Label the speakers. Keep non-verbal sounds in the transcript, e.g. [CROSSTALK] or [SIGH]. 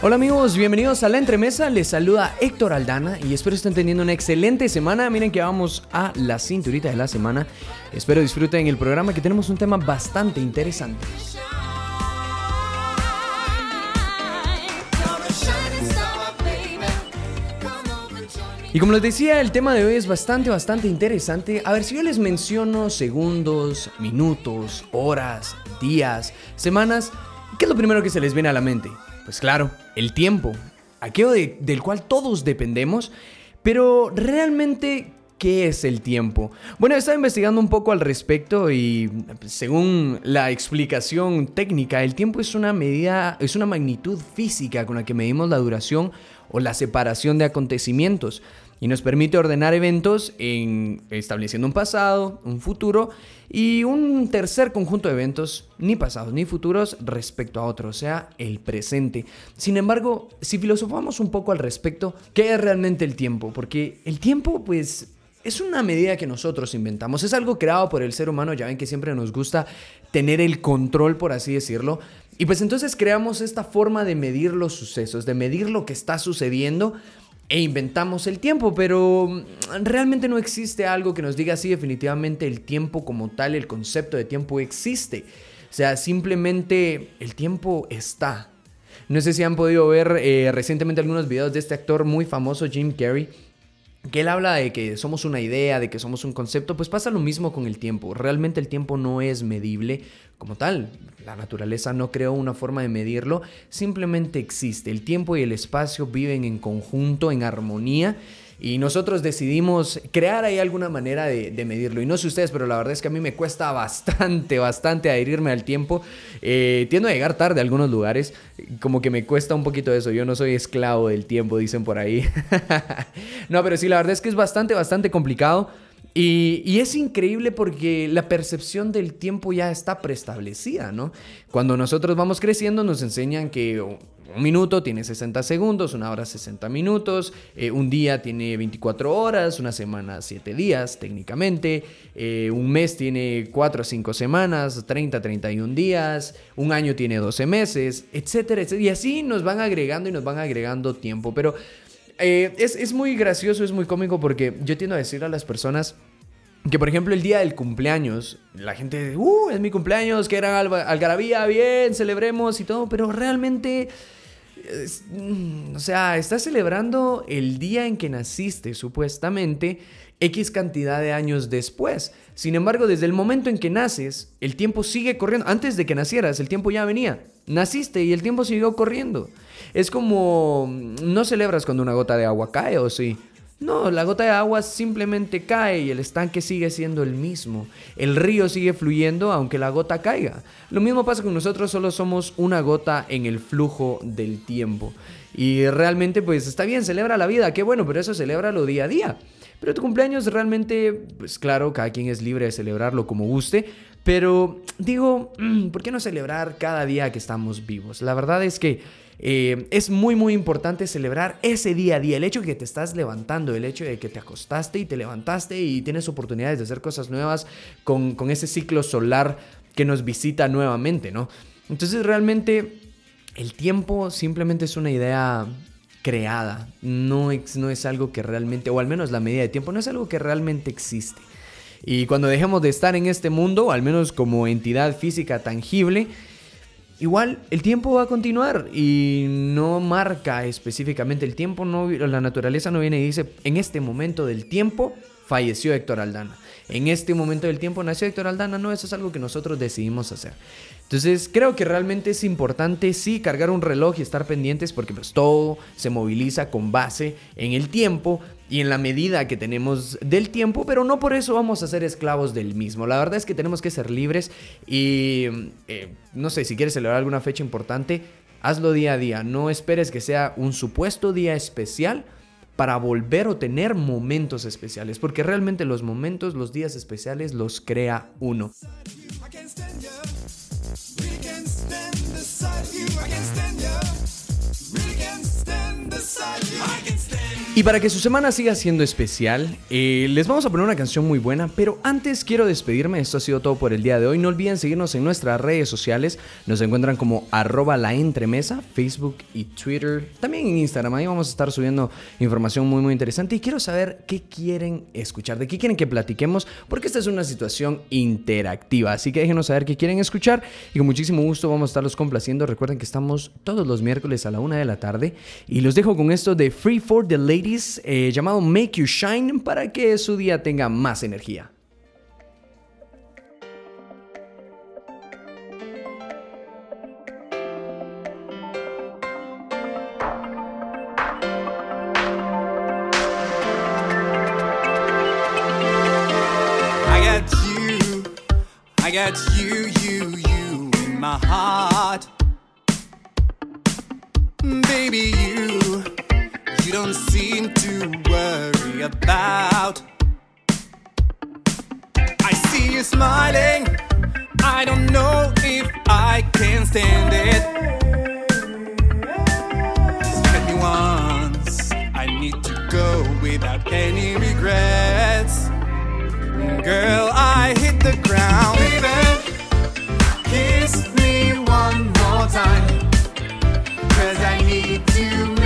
Speaker 1: Hola amigos, bienvenidos a La Entremesa, les saluda Héctor Aldana y espero estén teniendo una excelente semana. Miren que vamos a la cinturita de la semana. Espero disfruten el programa que tenemos un tema bastante interesante. Y como les decía, el tema de hoy es bastante, bastante interesante. A ver, si yo les menciono segundos, minutos, horas, días, semanas, ¿qué es lo primero que se les viene a la mente? Pues claro, el tiempo, aquello del cual todos dependemos, pero realmente, ¿qué es el tiempo? Bueno, he estado investigando un poco al respecto y según la explicación técnica, el tiempo es una medida, es una magnitud física con la que medimos la duración o la separación de acontecimientos y nos permite ordenar eventos en estableciendo un pasado, un futuro y un tercer conjunto de eventos, ni pasados ni futuros, respecto a otro, o sea, el presente. Sin embargo, si filosofamos un poco al respecto, ¿qué es realmente el tiempo? Porque el tiempo, pues, es una medida que nosotros inventamos, es algo creado por el ser humano, ya ven que siempre nos gusta tener el control, por así decirlo. Y pues entonces creamos esta forma de medir los sucesos, de medir lo que está sucediendo e inventamos el tiempo, pero mm, realmente no existe algo que nos diga así definitivamente el tiempo como tal, el concepto de tiempo existe. O sea, simplemente el tiempo está. No sé si han podido ver eh, recientemente algunos videos de este actor muy famoso, Jim Carrey, que él habla de que somos una idea, de que somos un concepto, pues pasa lo mismo con el tiempo. Realmente el tiempo no es medible como tal. La naturaleza no creó una forma de medirlo, simplemente existe. El tiempo y el espacio viven en conjunto, en armonía. Y nosotros decidimos crear ahí alguna manera de, medirlo. Y no sé ustedes, pero la verdad es que a mí me cuesta [LAUGHS] bastante, bastante adherirme al tiempo. Eh, tiendo a llegar tarde a algunos lugares. Como que me cuesta un poquito eso. Yo no soy esclavo del tiempo, dicen por ahí. [LAUGHS] no, pero sí, la verdad es que es bastante, bastante complicado. Y, es increíble porque la percepción del tiempo ya está preestablecida, ¿no? Cuando nosotros vamos creciendo nos enseñan que un minuto tiene 60 segundos, una hora 60 minutos, eh, un día tiene 24 horas, una semana 7 días técnicamente, eh, un mes tiene 4 a 5 semanas, 30 a 31 días, un año tiene 12 meses, etcétera, etcétera. Y así nos van agregando y nos van agregando tiempo. Pero eh, es, muy gracioso, es muy cómico porque yo tiendo a decir a las personas que, por ejemplo, el día del cumpleaños, la gente, uh, es mi cumpleaños, que era algarabía, bien, celebremos y todo, pero realmente... Mm, o sea, estás celebrando el día en que naciste, supuestamente, X cantidad de años después. Sin embargo, desde el momento en que naces, el tiempo sigue corriendo. Antes de que nacieras, el tiempo ya venía. Naciste y el tiempo siguió corriendo. Es como, no celebras cuando una gota de agua cae, ¿o sí? No, la gota de agua simplemente cae y el estanque sigue siendo el mismo. El río sigue fluyendo aunque la gota caiga. Lo mismo pasa con nosotros, solo somos una gota en el flujo del tiempo. Y realmente pues está bien, celebra la vida, qué bueno, pero eso celebra lo día a día. Pero tu cumpleaños realmente, pues claro, cada quien es libre de celebrarlo como guste, pero digo, mm, ¿por qué no celebrar cada día que estamos vivos? La verdad es que eh, es muy muy importante celebrar ese día a día, el hecho de que te estás levantando, el hecho de que te acostaste y te levantaste y tienes oportunidades de hacer cosas nuevas con, ese ciclo solar que nos visita nuevamente, ¿no? Entonces realmente el tiempo simplemente es una idea creada, no es, no es algo que realmente, o al menos la medida de tiempo, no es algo que realmente existe. Y cuando dejemos de estar en este mundo, al menos como entidad física tangible, igual el tiempo va a continuar y no marca específicamente el tiempo, no, la naturaleza no viene y dice, en este momento del tiempo falleció Héctor Aldana. En este momento del tiempo nació Héctor Aldana, no, eso es algo que nosotros decidimos hacer. Entonces creo que realmente es importante sí cargar un reloj y estar pendientes porque pues todo se moviliza con base en el tiempo y en la medida que tenemos del tiempo, pero no por eso vamos a ser esclavos del mismo. La verdad es que tenemos que ser libres y eh, no sé, si quieres celebrar alguna fecha importante, hazlo día a día, no esperes que sea un supuesto día especial para volver o tener momentos especiales, porque realmente los momentos, los días especiales los crea uno. Y para que su semana siga siendo especial, eh, les vamos a poner una canción muy buena, pero antes quiero despedirme, esto ha sido todo por el día de hoy, no olviden seguirnos en nuestras redes sociales, nos encuentran como arroba la Facebook y Twitter, también en Instagram, ahí vamos a estar subiendo información muy muy interesante. Y quiero saber qué quieren escuchar, de qué quieren que platiquemos, porque esta es una situación interactiva, así que déjenos saber qué quieren escuchar y con muchísimo gusto vamos a estarlos complaciendo, recuerden que estamos todos los miércoles a la una de la tarde y los dejo con esto de Free for the Ladies eh, llamado Make You Shine para que su día tenga más energía.
Speaker 2: Baby, you don't seem to worry about. I see you smiling, I don't know if I can stand it. Just hit me once, I need to go without any regrets. Girl, I hit the ground. Baby, kiss me one more time, cause I need to.